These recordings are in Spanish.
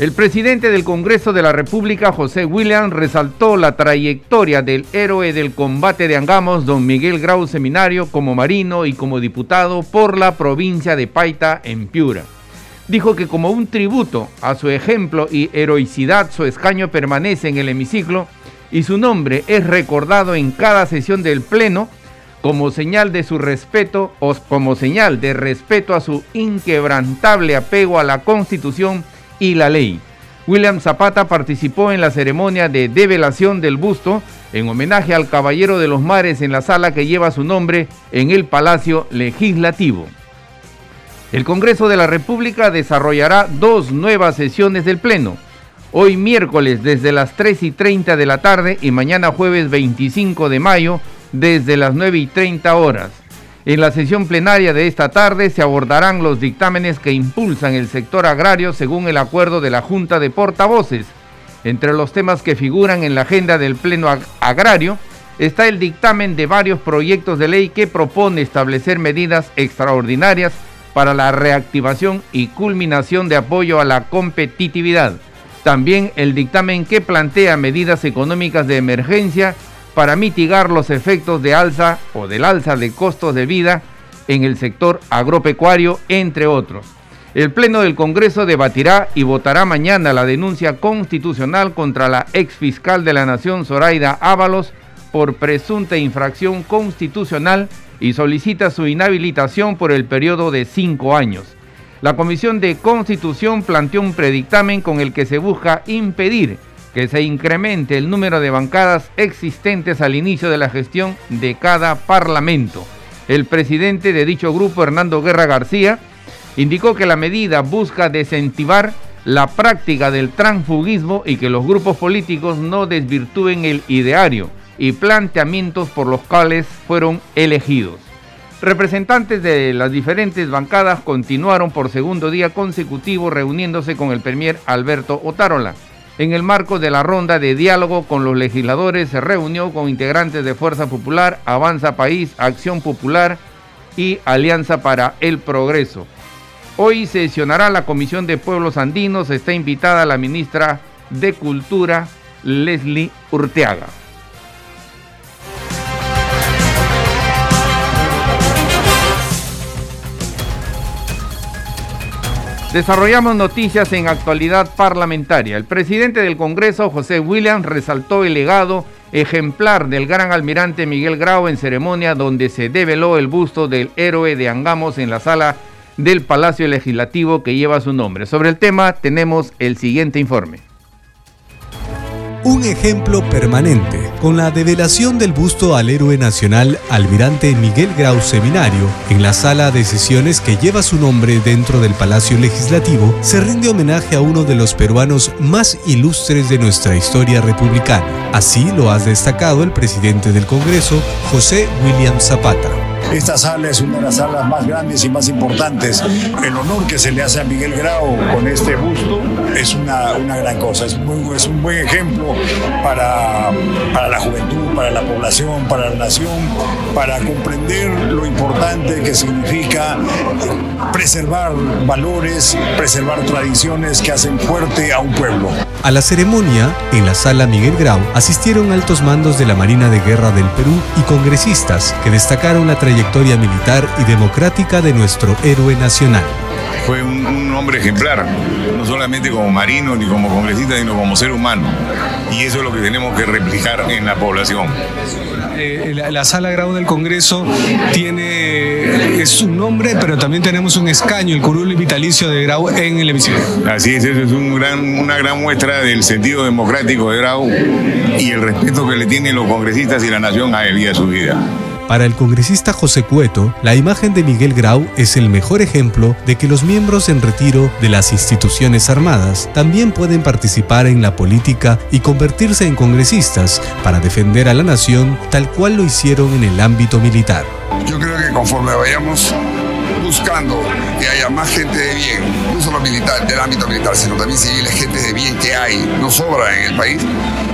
El presidente del Congreso de la República, José William, resaltó la trayectoria del héroe del combate de Angamos, don Miguel Grau Seminario, como marino y como diputado por la provincia de Paita, en Piura. Dijo que como un tributo a su ejemplo y heroicidad, su escaño permanece en el hemiciclo y su nombre es recordado en cada sesión del Pleno como señal de su respeto o como señal de respeto a su inquebrantable apego a la Constitución y la ley. William Zapata participó en la ceremonia de develación del busto en homenaje al Caballero de los Mares en la sala que lleva su nombre en el Palacio Legislativo. El Congreso de la República desarrollará dos nuevas sesiones del Pleno. Hoy miércoles desde las 3 y 30 de la tarde y mañana jueves 25 de mayo desde las 9 y 30 horas. En la sesión plenaria de esta tarde se abordarán los dictámenes que impulsan el sector agrario según el acuerdo de la Junta de Portavoces. Entre los temas que figuran en la agenda del Pleno Agrario está el dictamen de varios proyectos de ley que propone establecer medidas extraordinarias para la reactivación y culminación de apoyo a la competitividad. También el dictamen que plantea medidas económicas de emergencia para mitigar los efectos de alza o del alza de costos de vida en el sector agropecuario, entre otros. El Pleno del Congreso debatirá y votará mañana la denuncia constitucional contra la ex fiscal de la Nación, Zoraida Ábalos, por presunta infracción constitucional y solicita su inhabilitación por el periodo de cinco años. La Comisión de Constitución planteó un predictamen con el que se busca impedir que se incremente el número de bancadas existentes al inicio de la gestión de cada parlamento. El presidente de dicho grupo, Hernando Guerra García, indicó que la medida busca desincentivar la práctica del transfugismo y que los grupos políticos no desvirtúen el ideario y planteamientos por los cuales fueron elegidos. Representantes de las diferentes bancadas continuaron por segundo día consecutivo reuniéndose con el premier Alberto Otárola. En el marco de la ronda de diálogo con los legisladores se reunió con integrantes de Fuerza Popular, Avanza País, Acción Popular y Alianza para el Progreso. Hoy sesionará la Comisión de Pueblos Andinos, está invitada la ministra de Cultura, Leslie Urteaga. Desarrollamos noticias en actualidad parlamentaria. El presidente del Congreso, José Williams, resaltó el legado ejemplar del gran almirante Miguel Grau en ceremonia donde se develó el busto del héroe de Angamos en la sala del Palacio Legislativo que lleva su nombre. Sobre el tema tenemos el siguiente informe un ejemplo permanente, con la develación del busto al héroe nacional Almirante Miguel Grau Seminario, en la sala de sesiones que lleva su nombre dentro del Palacio Legislativo, se rinde homenaje a uno de los peruanos más ilustres de nuestra historia republicana. Así lo ha destacado el presidente del Congreso, José William Zapata. Esta sala es una de las salas más grandes y más importantes. El honor que se le hace a Miguel Grau con este busto es una, una gran cosa, es, es un buen ejemplo para, para la juventud, para la población, para la nación, para comprender lo importante que significa preservar valores, preservar tradiciones que hacen fuerte a un pueblo. A la ceremonia, en la sala Miguel Grau, asistieron altos mandos de la Marina de Guerra del Perú y congresistas que destacaron la trayectoria militar y democrática de nuestro héroe nacional. Fue un, hombre ejemplar, no solamente como marino ni como congresista, sino como ser humano. Y eso es lo que tenemos que replicar en la población. Eh, la, sala Grau del Congreso tiene es un nombre, pero también tenemos un escaño, el curul vitalicio de Grau en el hemiciclo. Así es, eso es un gran, una gran muestra del sentido democrático de Grau y el respeto que le tienen los congresistas y la nación a él y a su vida. Para el congresista José Cueto, la imagen de Miguel Grau es el mejor ejemplo de que los miembros en retiro de las instituciones armadas también pueden participar en la política y convertirse en congresistas para defender a la nación tal cual lo hicieron en el ámbito militar. Yo creo que conforme vayamos buscando que haya más gente de bien, no solo militar, del ámbito militar, sino también civiles, gente de bien que hay, no sobra en el país,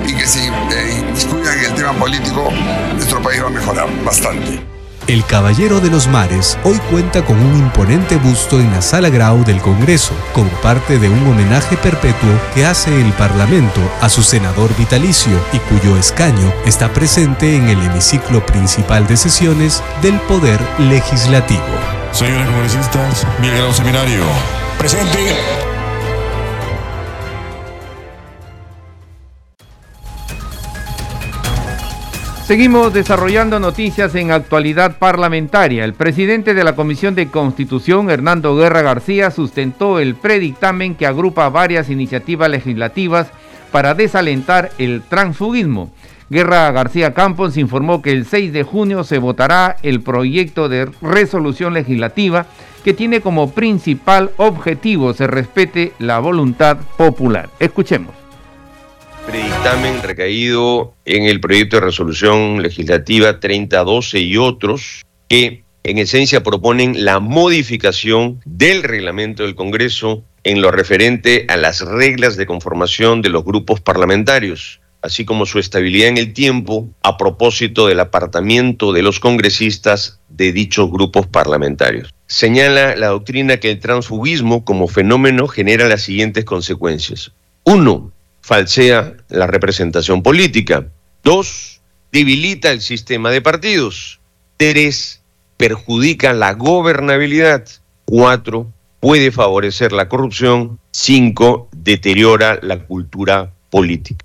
y que si eh, en el tema político, nuestro país va a mejorar bastante. El Caballero de los Mares hoy cuenta con un imponente busto en la Sala Grau del Congreso, como parte de un homenaje perpetuo que hace el Parlamento a su senador vitalicio y cuyo escaño está presente en el hemiciclo principal de sesiones del Poder Legislativo. Señores congresistas, Miguel Seminario. Presente. Seguimos desarrollando noticias en actualidad parlamentaria. El presidente de la Comisión de Constitución, Hernando Guerra García, sustentó el predictamen que agrupa varias iniciativas legislativas para desalentar el transfugismo. Guerra García Campos informó que el 6 de junio se votará el proyecto de resolución legislativa que tiene como principal objetivo se respete la voluntad popular. Escuchemos predictamen recaído en el proyecto de resolución legislativa 3012 y otros que en esencia proponen la modificación del reglamento del Congreso en lo referente a las reglas de conformación de los grupos parlamentarios, así como su estabilidad en el tiempo a propósito del apartamiento de los congresistas de dichos grupos parlamentarios. Señala la doctrina que el transfugismo como fenómeno genera las siguientes consecuencias. Uno, falsea la representación política. Dos, debilita el sistema de partidos. Tres, perjudica la gobernabilidad. Cuatro, puede favorecer la corrupción. Cinco, deteriora la cultura política.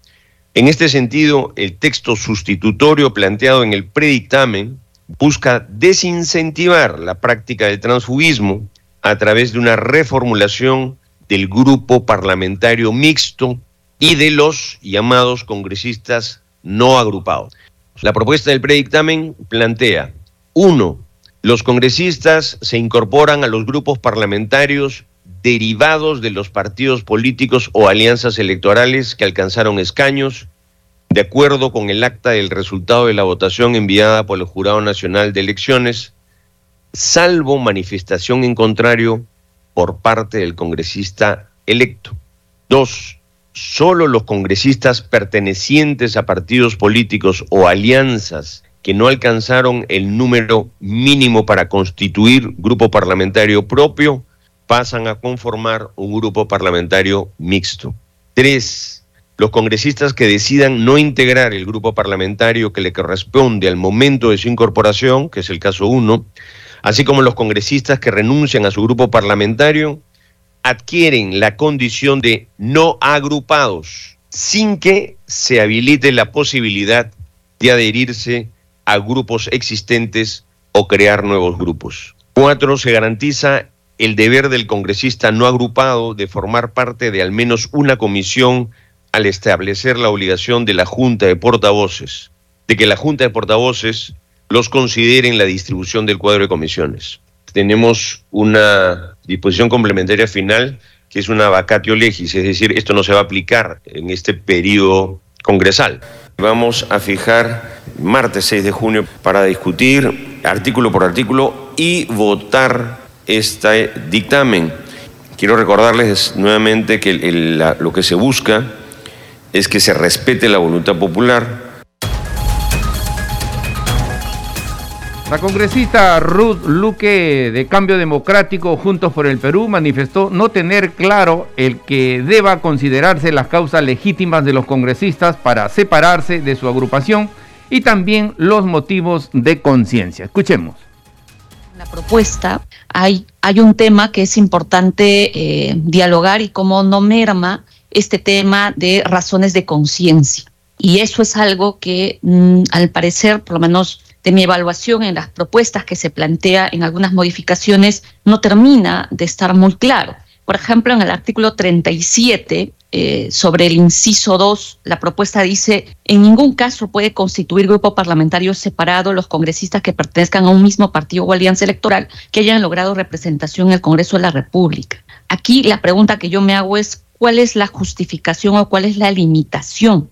En este sentido, el texto sustitutorio planteado en el predictamen busca desincentivar la práctica del transfugismo a través de una reformulación del grupo parlamentario mixto y de los llamados congresistas no agrupados. La propuesta del predictamen plantea, uno, los congresistas se incorporan a los grupos parlamentarios derivados de los partidos políticos o alianzas electorales que alcanzaron escaños, de acuerdo con el acta del resultado de la votación enviada por el Jurado Nacional de Elecciones, salvo manifestación en contrario por parte del congresista electo. Dos, solo los congresistas pertenecientes a partidos políticos o alianzas que no alcanzaron el número mínimo para constituir grupo parlamentario propio pasan a conformar un grupo parlamentario mixto. Tres, los congresistas que decidan no integrar el grupo parlamentario que le corresponde al momento de su incorporación, que es el caso uno, así como los congresistas que renuncian a su grupo parlamentario, adquieren la condición de no agrupados sin que se habilite la posibilidad de adherirse a grupos existentes o crear nuevos grupos. Cuatro, se garantiza el deber del congresista no agrupado de formar parte de al menos una comisión al establecer la obligación de la Junta de Portavoces, de que la Junta de Portavoces los considere en la distribución del cuadro de comisiones tenemos una disposición complementaria final que es una vacatio legis, es decir, esto no se va a aplicar en este periodo congresal. Vamos a fijar martes 6 de junio para discutir artículo por artículo y votar este dictamen. Quiero recordarles nuevamente que lo que se busca es que se respete la voluntad popular, La congresista Ruth Luque de Cambio Democrático Juntos por el Perú manifestó no tener claro el que deba considerarse las causas legítimas de los congresistas para separarse de su agrupación y también los motivos de conciencia. Escuchemos. La propuesta hay, hay un tema que es importante eh, dialogar y cómo no merma este tema de razones de conciencia. Y eso es algo que mm, al parecer, por lo menos de mi evaluación en las propuestas que se plantea en algunas modificaciones no termina de estar muy claro. Por ejemplo, en el artículo 37 eh, sobre el inciso 2, la propuesta dice, en ningún caso puede constituir grupo parlamentario separado los congresistas que pertenezcan a un mismo partido o alianza electoral que hayan logrado representación en el Congreso de la República. Aquí la pregunta que yo me hago es, ¿cuál es la justificación o cuál es la limitación?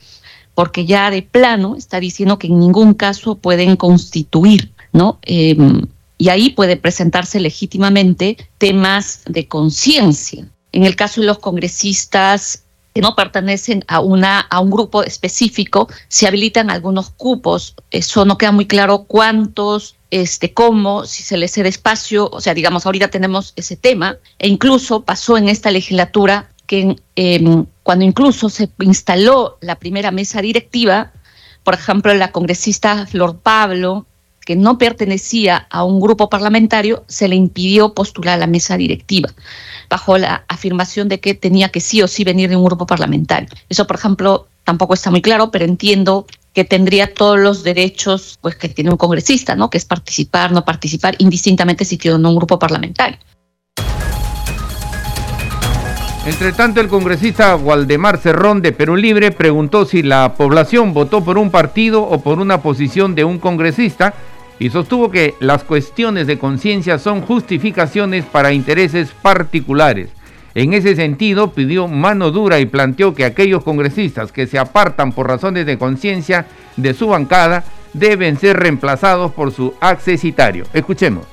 Porque ya de plano está diciendo que en ningún caso pueden constituir, ¿no? Em, y ahí puede presentarse legítimamente temas de conciencia. En el caso de los congresistas que no pertenecen a, una, a un grupo específico, se habilitan algunos cupos. Eso no queda muy claro cuántos, este, cómo, si se les cede espacio. O sea, digamos, ahorita tenemos ese tema. E incluso pasó en esta legislatura que em, cuando incluso se instaló la primera mesa directiva, por ejemplo, la congresista Flor Pablo, que no pertenecía a un grupo parlamentario, se le impidió postular a la mesa directiva, bajo la afirmación de que tenía que sí o sí venir de un grupo parlamentario. Eso, por ejemplo, tampoco está muy claro, pero entiendo que tendría todos los derechos pues, que tiene un congresista, ¿no? que es participar, no participar, indistintamente si tiene un grupo parlamentario. Entre tanto, el congresista Waldemar Cerrón de Perú Libre preguntó si la población votó por un partido o por una posición de un congresista y sostuvo que las cuestiones de conciencia son justificaciones para intereses particulares. En ese sentido, pidió mano dura y planteó que aquellos congresistas que se apartan por razones de conciencia de su bancada deben ser reemplazados por su accesitario. Escuchemos.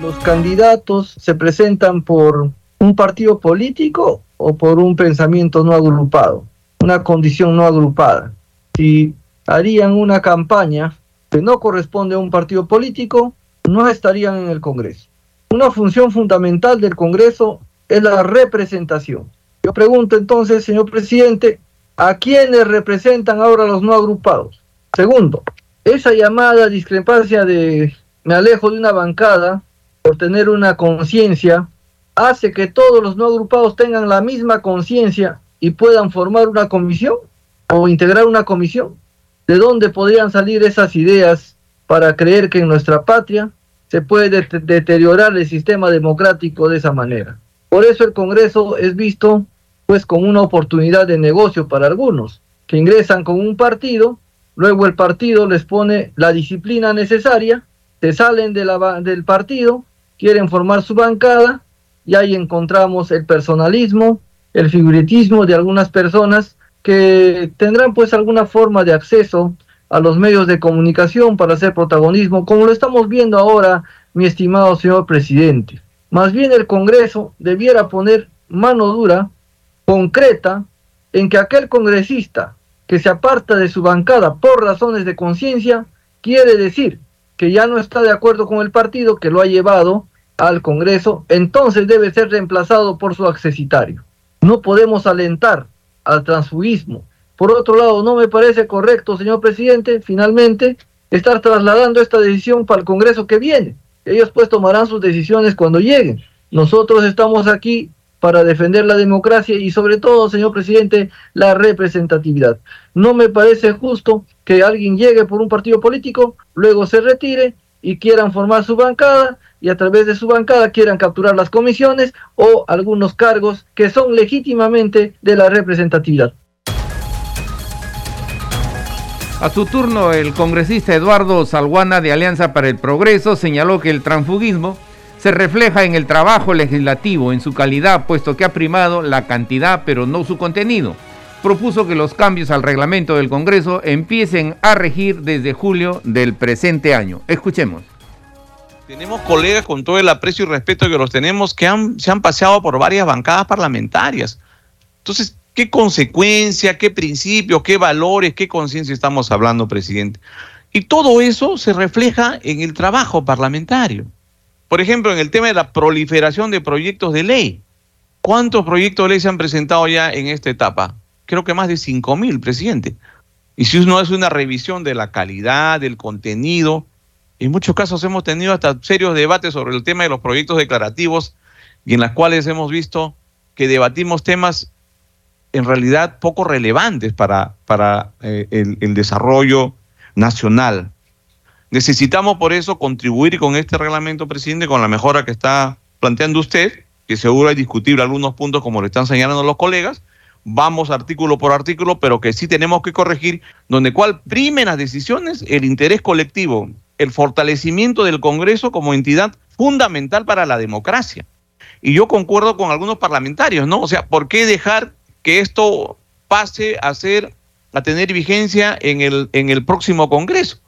Los candidatos se presentan por un partido político o por un pensamiento no agrupado, una condición no agrupada. Si harían una campaña que no corresponde a un partido político, no estarían en el Congreso. Una función fundamental del Congreso es la representación. Yo pregunto entonces, señor presidente, ¿a quiénes representan ahora los no agrupados? Segundo, esa llamada discrepancia de me alejo de una bancada por tener una conciencia hace que todos los no agrupados tengan la misma conciencia y puedan formar una comisión o integrar una comisión. ¿De dónde podrían salir esas ideas para creer que en nuestra patria se puede deteriorar el sistema democrático de esa manera? Por eso el Congreso es visto pues como una oportunidad de negocio para algunos, que ingresan con un partido, luego el partido les pone la disciplina necesaria, se salen del partido, quieren formar su bancada y ahí encontramos el personalismo, el figuritismo de algunas personas que tendrán pues alguna forma de acceso a los medios de comunicación para hacer protagonismo, como lo estamos viendo ahora, mi estimado señor presidente. Más bien el Congreso debiera poner mano dura, concreta, en que aquel congresista que se aparta de su bancada por razones de conciencia, quiere decir que ya no está de acuerdo con el partido que lo ha llevado al Congreso, entonces debe ser reemplazado por su accesitario. No podemos alentar al transfugismo. Por otro lado, no me parece correcto, señor presidente, finalmente, estar trasladando esta decisión para el Congreso que viene. Ellos pues tomarán sus decisiones cuando lleguen. Nosotros estamos aquí para defender la democracia y sobre todo, señor presidente, la representatividad. No me parece justo que alguien llegue por un partido político, luego se retire y quieran formar su bancada y a través de su bancada quieran capturar las comisiones o algunos cargos que son legítimamente de la representatividad. A su turno, el congresista Eduardo Salguana de Alianza para el Progreso señaló que el transfugismo se refleja en el trabajo legislativo, en su calidad, puesto que ha primado la cantidad pero no su contenido. Propuso que los cambios al reglamento del Congreso empiecen a regir desde julio del presente año. Escuchemos. Tenemos colegas con todo el aprecio y respeto que los tenemos que han, se han paseado por varias bancadas parlamentarias. Entonces, ¿qué consecuencia, qué principios, qué valores, qué conciencia estamos hablando, presidente? Y todo eso se refleja en el trabajo parlamentario. Por ejemplo, en el tema de la proliferación de proyectos de ley. ¿Cuántos proyectos de ley se han presentado ya en esta etapa? Creo que más de 5 mil, presidente. Y si uno hace una revisión de la calidad, del contenido, en muchos casos hemos tenido hasta serios debates sobre el tema de los proyectos declarativos y en las cuales hemos visto que debatimos temas en realidad poco relevantes para, para eh, el, desarrollo nacional. Necesitamos por eso contribuir con este reglamento, presidente, con la mejora que está planteando usted, que seguro hay discutible algunos puntos como le están señalando los colegas, vamos artículo por artículo, pero que sí tenemos que corregir, donde cual primen las decisiones el interés colectivo, el fortalecimiento del Congreso como entidad fundamental para la democracia. Y yo concuerdo con algunos parlamentarios, ¿no? O sea, ¿por qué dejar que esto pase a ser a tener vigencia en el, en el próximo Congreso,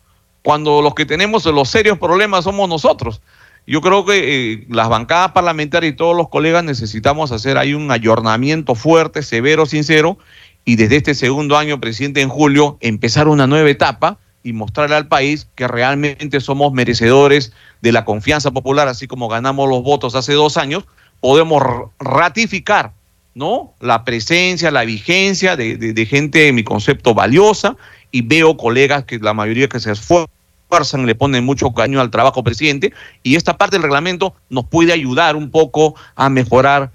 cuando los que tenemos los serios problemas somos nosotros? Yo creo que eh, las bancadas parlamentarias y todos los colegas necesitamos hacer ahí un ayornamiento fuerte, severo, sincero, y desde este segundo año, presidente, en julio, empezar una nueva etapa y mostrarle al país que realmente somos merecedores de la confianza popular, así como ganamos los votos hace dos años, podemos ratificar ¿no? la presencia, la vigencia de, de gente, en mi concepto, valiosa, y veo colegas que la mayoría que se esfuerzan le ponen mucho caño al trabajo presidente y esta parte del reglamento nos puede ayudar un poco a mejorar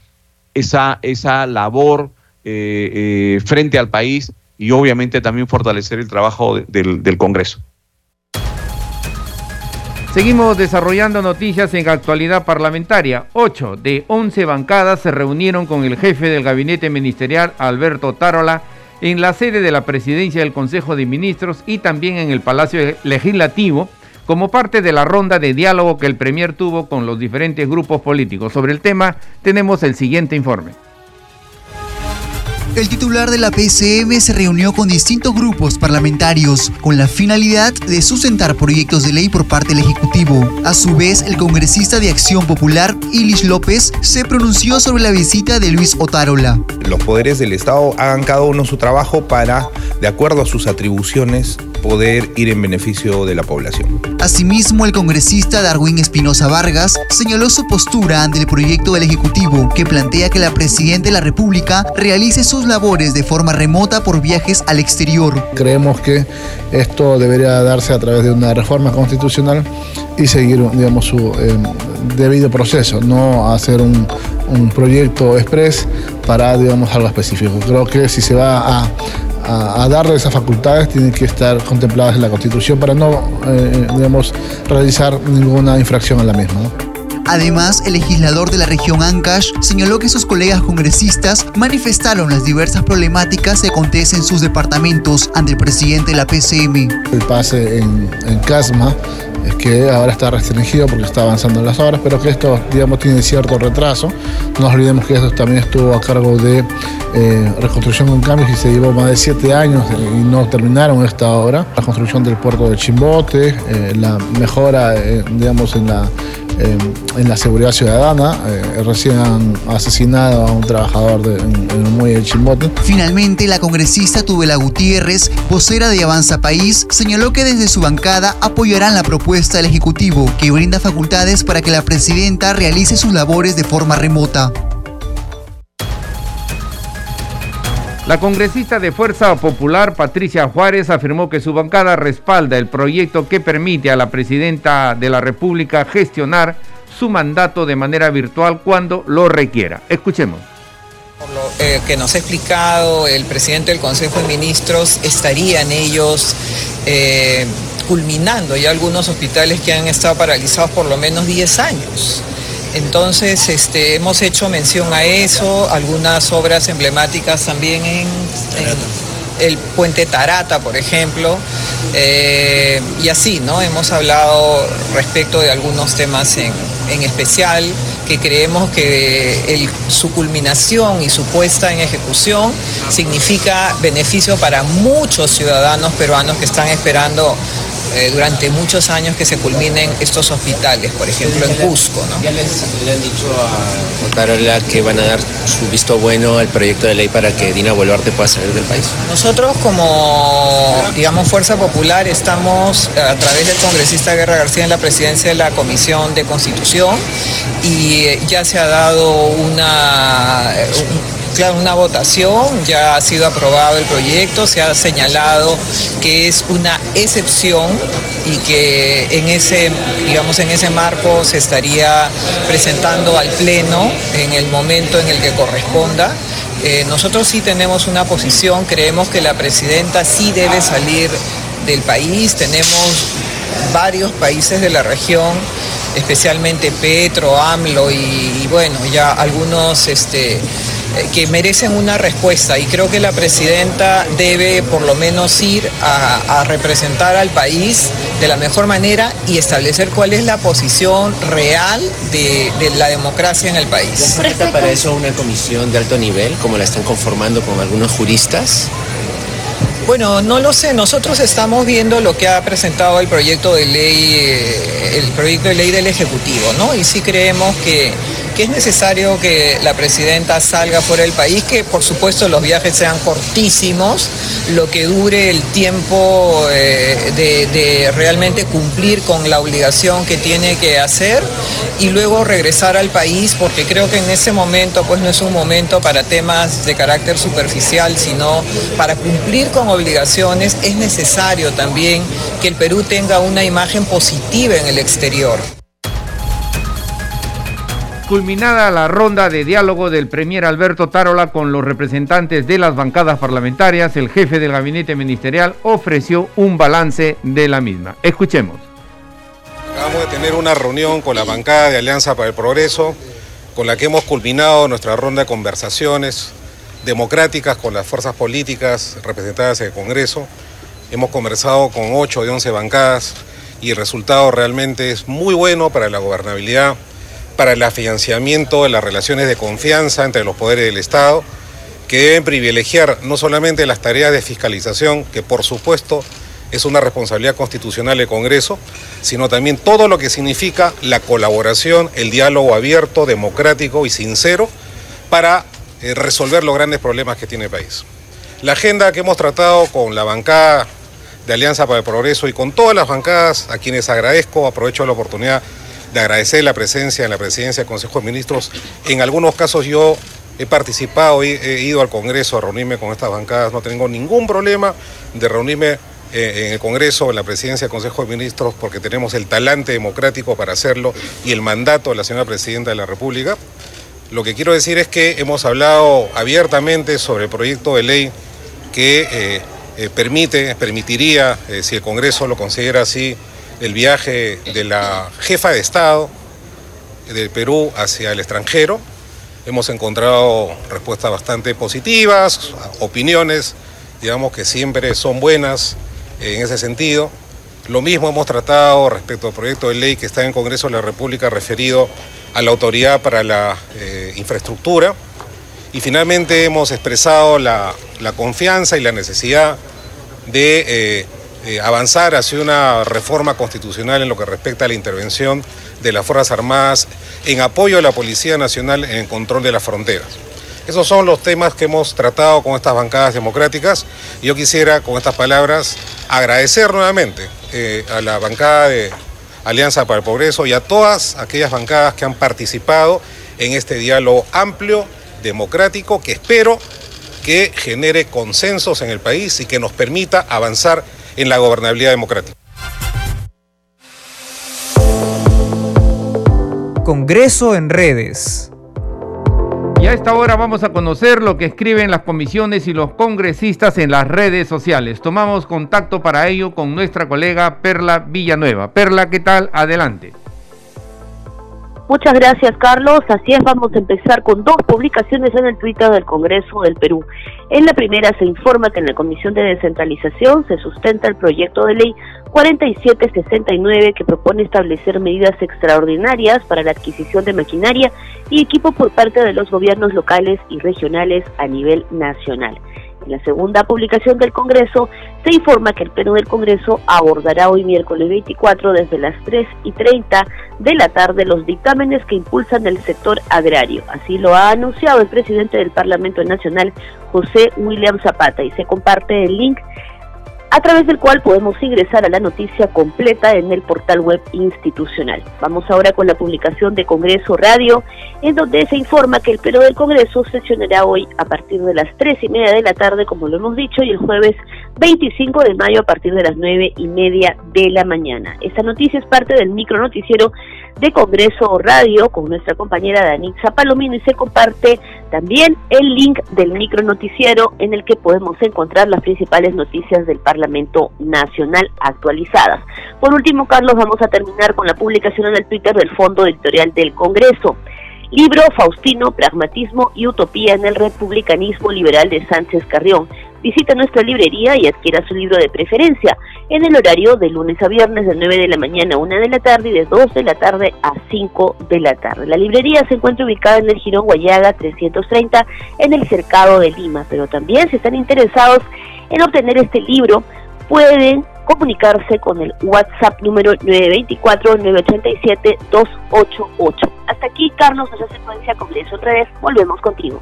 esa, esa labor eh, eh, frente al país y obviamente también fortalecer el trabajo del, del Congreso. Seguimos desarrollando noticias en actualidad parlamentaria. Ocho de once bancadas se reunieron con el jefe del gabinete ministerial, Alberto Tarola, en la sede de la presidencia del Consejo de Ministros y también en el Palacio Legislativo como parte de la ronda de diálogo que el Premier tuvo con los diferentes grupos políticos. Sobre el tema tenemos el siguiente informe. El titular de la PCM se reunió con distintos grupos parlamentarios con la finalidad de sustentar proyectos de ley por parte del Ejecutivo. A su vez, el congresista de Acción Popular, Ilis López, se pronunció sobre la visita de Luis Otárola. Los poderes del Estado hagan cada uno su trabajo para, de acuerdo a sus atribuciones, poder ir en beneficio de la población. Asimismo, el congresista Darwin Espinosa Vargas señaló su postura ante el proyecto del Ejecutivo que plantea que la Presidenta de la República realice sus labores de forma remota por viajes al exterior. Creemos que esto debería darse a través de una reforma constitucional y seguir digamos, su eh, debido proceso, no hacer un, un proyecto express para digamos, algo específico. Creo que si se va a a, darle esas facultades tienen que estar contempladas en la Constitución para no, eh, digamos, realizar ninguna infracción a la misma. Además, el legislador de la región Ancash señaló que sus colegas congresistas manifestaron las diversas problemáticas que acontecen en sus departamentos ante el presidente de la PCM. El pase en, en Casma es que ahora está restringido porque está avanzando en las obras, pero que esto, digamos, tiene cierto retraso. No nos olvidemos que esto también estuvo a cargo de eh, reconstrucción con cambios y se llevó más de siete años y no terminaron esta obra. La construcción del puerto de Chimbote, eh, la mejora, eh, digamos, en la en la seguridad ciudadana. Eh, recién han asesinado a un trabajador en, en, el muelle de Chimbote. Finalmente, la congresista Tubela Gutiérrez, vocera de Avanza País, señaló que desde su bancada apoyarán la propuesta del Ejecutivo, que brinda facultades para que la presidenta realice sus labores de forma remota. La congresista de Fuerza Popular, Patricia Juárez, afirmó que su bancada respalda el proyecto que permite a la presidenta de la República gestionar su mandato de manera virtual cuando lo requiera. Escuchemos. Por lo eh, que nos ha explicado el presidente del Consejo de Ministros, estarían ellos eh, culminando ya algunos hospitales que han estado paralizados por lo menos 10 años. Entonces, este, hemos hecho mención a eso, algunas obras emblemáticas también en, el puente Tarata, por ejemplo, eh, y así, ¿no? Hemos hablado respecto de algunos temas en, especial que creemos que su culminación y su puesta en ejecución significa beneficio para muchos ciudadanos peruanos que están esperando eh, durante muchos años que se culminen estos hospitales, por ejemplo en Cusco. ¿no? ¿Ya les, le han dicho a Otarola que van a dar su visto bueno al proyecto de ley para que Dina Boluarte pueda salir del país? Nosotros como, digamos, Fuerza Popular estamos a través del congresista Guerra García en la presidencia de la Comisión de Constitución y ya se ha dado una... Claro, una votación, ya ha sido aprobado el proyecto, se ha señalado que es una excepción y que en ese, digamos, en ese marco se estaría presentando al Pleno en el momento en el que corresponda. Eh, nosotros sí tenemos una posición, creemos que la presidenta sí debe salir del país, tenemos varios países de la región, especialmente Petro, AMLO y, y bueno, ya algunos este, que merecen una respuesta y creo que la presidenta debe por lo menos ir a, representar al país de la mejor manera y establecer cuál es la posición real de, la democracia en el país. ¿Falta para eso una comisión de alto nivel como la están conformando con algunos juristas? Bueno, no lo sé. Nosotros estamos viendo lo que ha presentado el proyecto de ley, eh, el proyecto de ley del Ejecutivo, ¿no? Y sí creemos que que es necesario que la presidenta salga fuera del país, que por supuesto los viajes sean cortísimos, lo que dure el tiempo eh, de, realmente cumplir con la obligación que tiene que hacer y luego regresar al país, porque creo que en ese momento pues no es un momento para temas de carácter superficial, sino para cumplir con obligaciones es necesario también que el Perú tenga una imagen positiva en el exterior. Culminada la ronda de diálogo del Premier Alberto Tarola con los representantes de las bancadas parlamentarias, el jefe del gabinete ministerial ofreció un balance de la misma. Escuchemos. Acabamos de tener una reunión con la bancada de Alianza para el Progreso, con la que hemos culminado nuestra ronda de conversaciones democráticas con las fuerzas políticas representadas en el Congreso. Hemos conversado con 8 de 11 bancadas y el resultado realmente es muy bueno para la gobernabilidad para el afianzamiento de las relaciones de confianza entre los poderes del Estado, que deben privilegiar no solamente las tareas de fiscalización, que por supuesto es una responsabilidad constitucional del Congreso, sino también todo lo que significa la colaboración, el diálogo abierto, democrático y sincero para eh, resolver los grandes problemas que tiene el país. La agenda que hemos tratado con la bancada de Alianza para el Progreso y con todas las bancadas a quienes agradezco, aprovecho la oportunidad de agradecer la presencia en la presidencia del Consejo de Ministros. En algunos casos yo he participado, he, he ido al Congreso a reunirme con estas bancadas, no tengo ningún problema de reunirme eh, en el Congreso, en la presidencia del Consejo de Ministros, porque tenemos el talante democrático para hacerlo y el mandato de la señora Presidenta de la República. Lo que quiero decir es que hemos hablado abiertamente sobre el proyecto de ley que eh, eh, permite, permitiría, si el Congreso lo considera así, el viaje de la jefa de Estado del Perú hacia el extranjero. Hemos encontrado respuestas bastante positivas, opiniones, digamos que siempre son buenas en ese sentido. Lo mismo hemos tratado respecto al proyecto de ley que está en el Congreso de la República referido a la Autoridad para la eh, Infraestructura. Y finalmente hemos expresado la, confianza y la necesidad de eh, eh, avanzar hacia una reforma constitucional en lo que respecta a la intervención de las Fuerzas Armadas en apoyo a la Policía Nacional en el control de las fronteras. Esos son los temas que hemos tratado con estas bancadas democráticas. Yo quisiera, con estas palabras, agradecer nuevamente eh, a la bancada de Alianza para el Progreso y a todas aquellas bancadas que han participado en este diálogo amplio, democrático, que espero que genere consensos en el país y que nos permita avanzar en la gobernabilidad democrática. Congreso en redes. Y a esta hora vamos a conocer lo que escriben las comisiones y los congresistas en las redes sociales. Tomamos contacto para ello con nuestra colega Perla Villanueva. Perla, ¿qué tal? Adelante. Muchas gracias, Carlos. Así es, vamos a empezar con dos publicaciones en el Twitter del Congreso del Perú. En la primera se informa que en la Comisión de Descentralización se sustenta el proyecto de ley 4769 que propone establecer medidas extraordinarias para la adquisición de maquinaria y equipo por parte de los gobiernos locales y regionales a nivel nacional. En la segunda publicación del Congreso se informa que el Pleno del Congreso abordará hoy miércoles 24 desde las 3 y 30 de la tarde los dictámenes que impulsan el sector agrario. Así lo ha anunciado el presidente del Parlamento Nacional, José William Zapata, y se comparte el link a través del cual podemos ingresar a la noticia completa en el portal web institucional. Vamos ahora con la publicación de Congreso Radio, en donde se informa que el Pleno del Congreso sesionará hoy a partir de las tres y media de la tarde, como lo hemos dicho, y el jueves 25 de mayo a partir de las nueve y media de la mañana. Esta noticia es parte del micro noticiero de Congreso Radio con nuestra compañera Danitza Palomino y se comparte también el link del micro noticiero en el que podemos encontrar las principales noticias del Parlamento Nacional actualizadas. Por último, Carlos, vamos a terminar con la publicación en el Twitter del Fondo Editorial del Congreso. Libro Faustino, Pragmatismo y Utopía en el Republicanismo Liberal de Sánchez Carrión. Visita nuestra librería y adquiera su libro de preferencia en el horario de lunes a viernes de 9 de la mañana a 1 de la tarde y de 2 de la tarde a 5 de la tarde. La librería se encuentra ubicada en el Girón Guayaga 330 en el Cercado de Lima, pero también si están interesados en obtener este libro pueden comunicarse con el WhatsApp número 924-987-288. Hasta aquí, Carlos, nuestra secuencia Congreso otra vez. Volvemos contigo.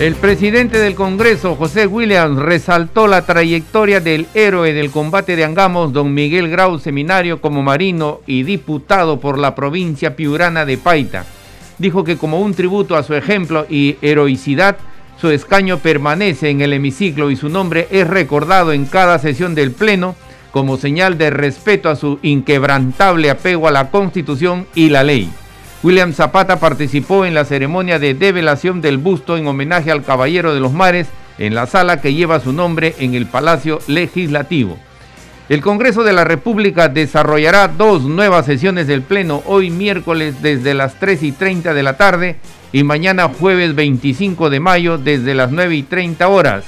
El presidente del Congreso, José Williams, resaltó la trayectoria del héroe del combate de Angamos, don Miguel Grau Seminario, como marino y diputado por la provincia piurana de Paita. Dijo que como un tributo a su ejemplo y heroicidad, su escaño permanece en el hemiciclo y su nombre es recordado en cada sesión del Pleno como señal de respeto a su inquebrantable apego a la Constitución y la ley. William Zapata participó en la ceremonia de develación del busto en homenaje al Caballero de los Mares en la sala que lleva su nombre en el Palacio Legislativo. El Congreso de la República desarrollará dos nuevas sesiones del Pleno hoy miércoles desde las 3 y 30 de la tarde y mañana jueves 25 de mayo desde las 9 y 30 horas.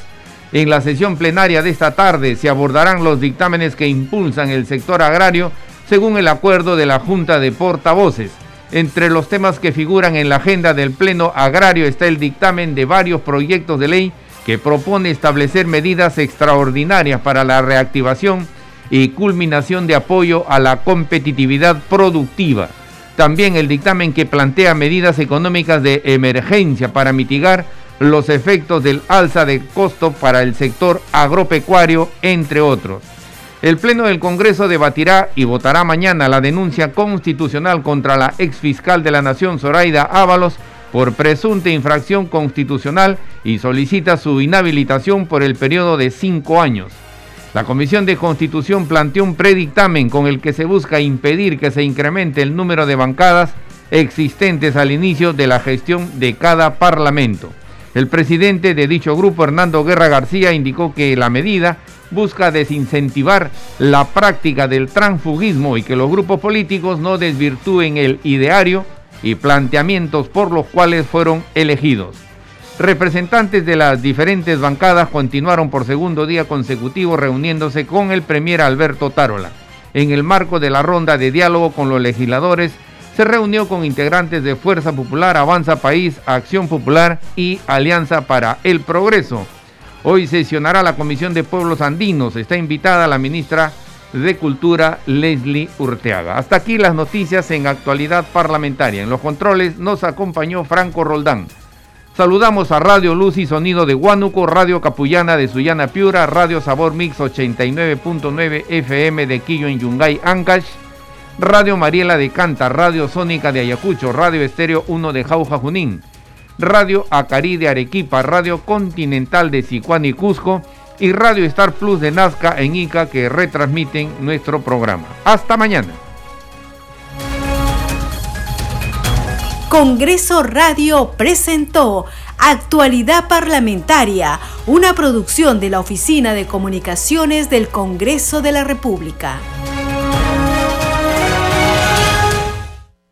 En la sesión plenaria de esta tarde se abordarán los dictámenes que impulsan el sector agrario según el acuerdo de la Junta de Portavoces. Entre los temas que figuran en la agenda del Pleno Agrario está el dictamen de varios proyectos de ley que propone establecer medidas extraordinarias para la reactivación y culminación de apoyo a la competitividad productiva. También el dictamen que plantea medidas económicas de emergencia para mitigar los efectos del alza de costo para el sector agropecuario, entre otros. El Pleno del Congreso debatirá y votará mañana la denuncia constitucional contra la ex fiscal de la Nación, Zoraida Ábalos, por presunta infracción constitucional y solicita su inhabilitación por el periodo de cinco años. La Comisión de Constitución planteó un predictamen con el que se busca impedir que se incremente el número de bancadas existentes al inicio de la gestión de cada parlamento. El presidente de dicho grupo, Hernando Guerra García, indicó que la medida busca desincentivar la práctica del transfugismo y que los grupos políticos no desvirtúen el ideario y planteamientos por los cuales fueron elegidos. Representantes de las diferentes bancadas continuaron por segundo día consecutivo reuniéndose con el premier Alberto Tarola. En el marco de la ronda de diálogo con los legisladores, se reunió con integrantes de Fuerza Popular, Avanza País, Acción Popular y Alianza para el Progreso. Hoy sesionará la Comisión de Pueblos Andinos. Está invitada la ministra de Cultura, Leslie Urteaga. Hasta aquí las noticias en actualidad parlamentaria. En los controles nos acompañó Franco Roldán. Saludamos a Radio Luz y Sonido de Huánuco, Radio Capullana de Sullana Piura, Radio Sabor Mix 89.9 FM de Quillo en Yungay, Ancash, Radio Mariela de Canta, Radio Sónica de Ayacucho, Radio Estéreo 1 de Jauja Junín. Radio Acari de Arequipa, Radio Continental de Sicuán y Cusco y Radio Star Plus de Nazca en Ica que retransmiten nuestro programa. Hasta mañana. Congreso Radio presentó Actualidad Parlamentaria, una producción de la Oficina de Comunicaciones del Congreso de la República.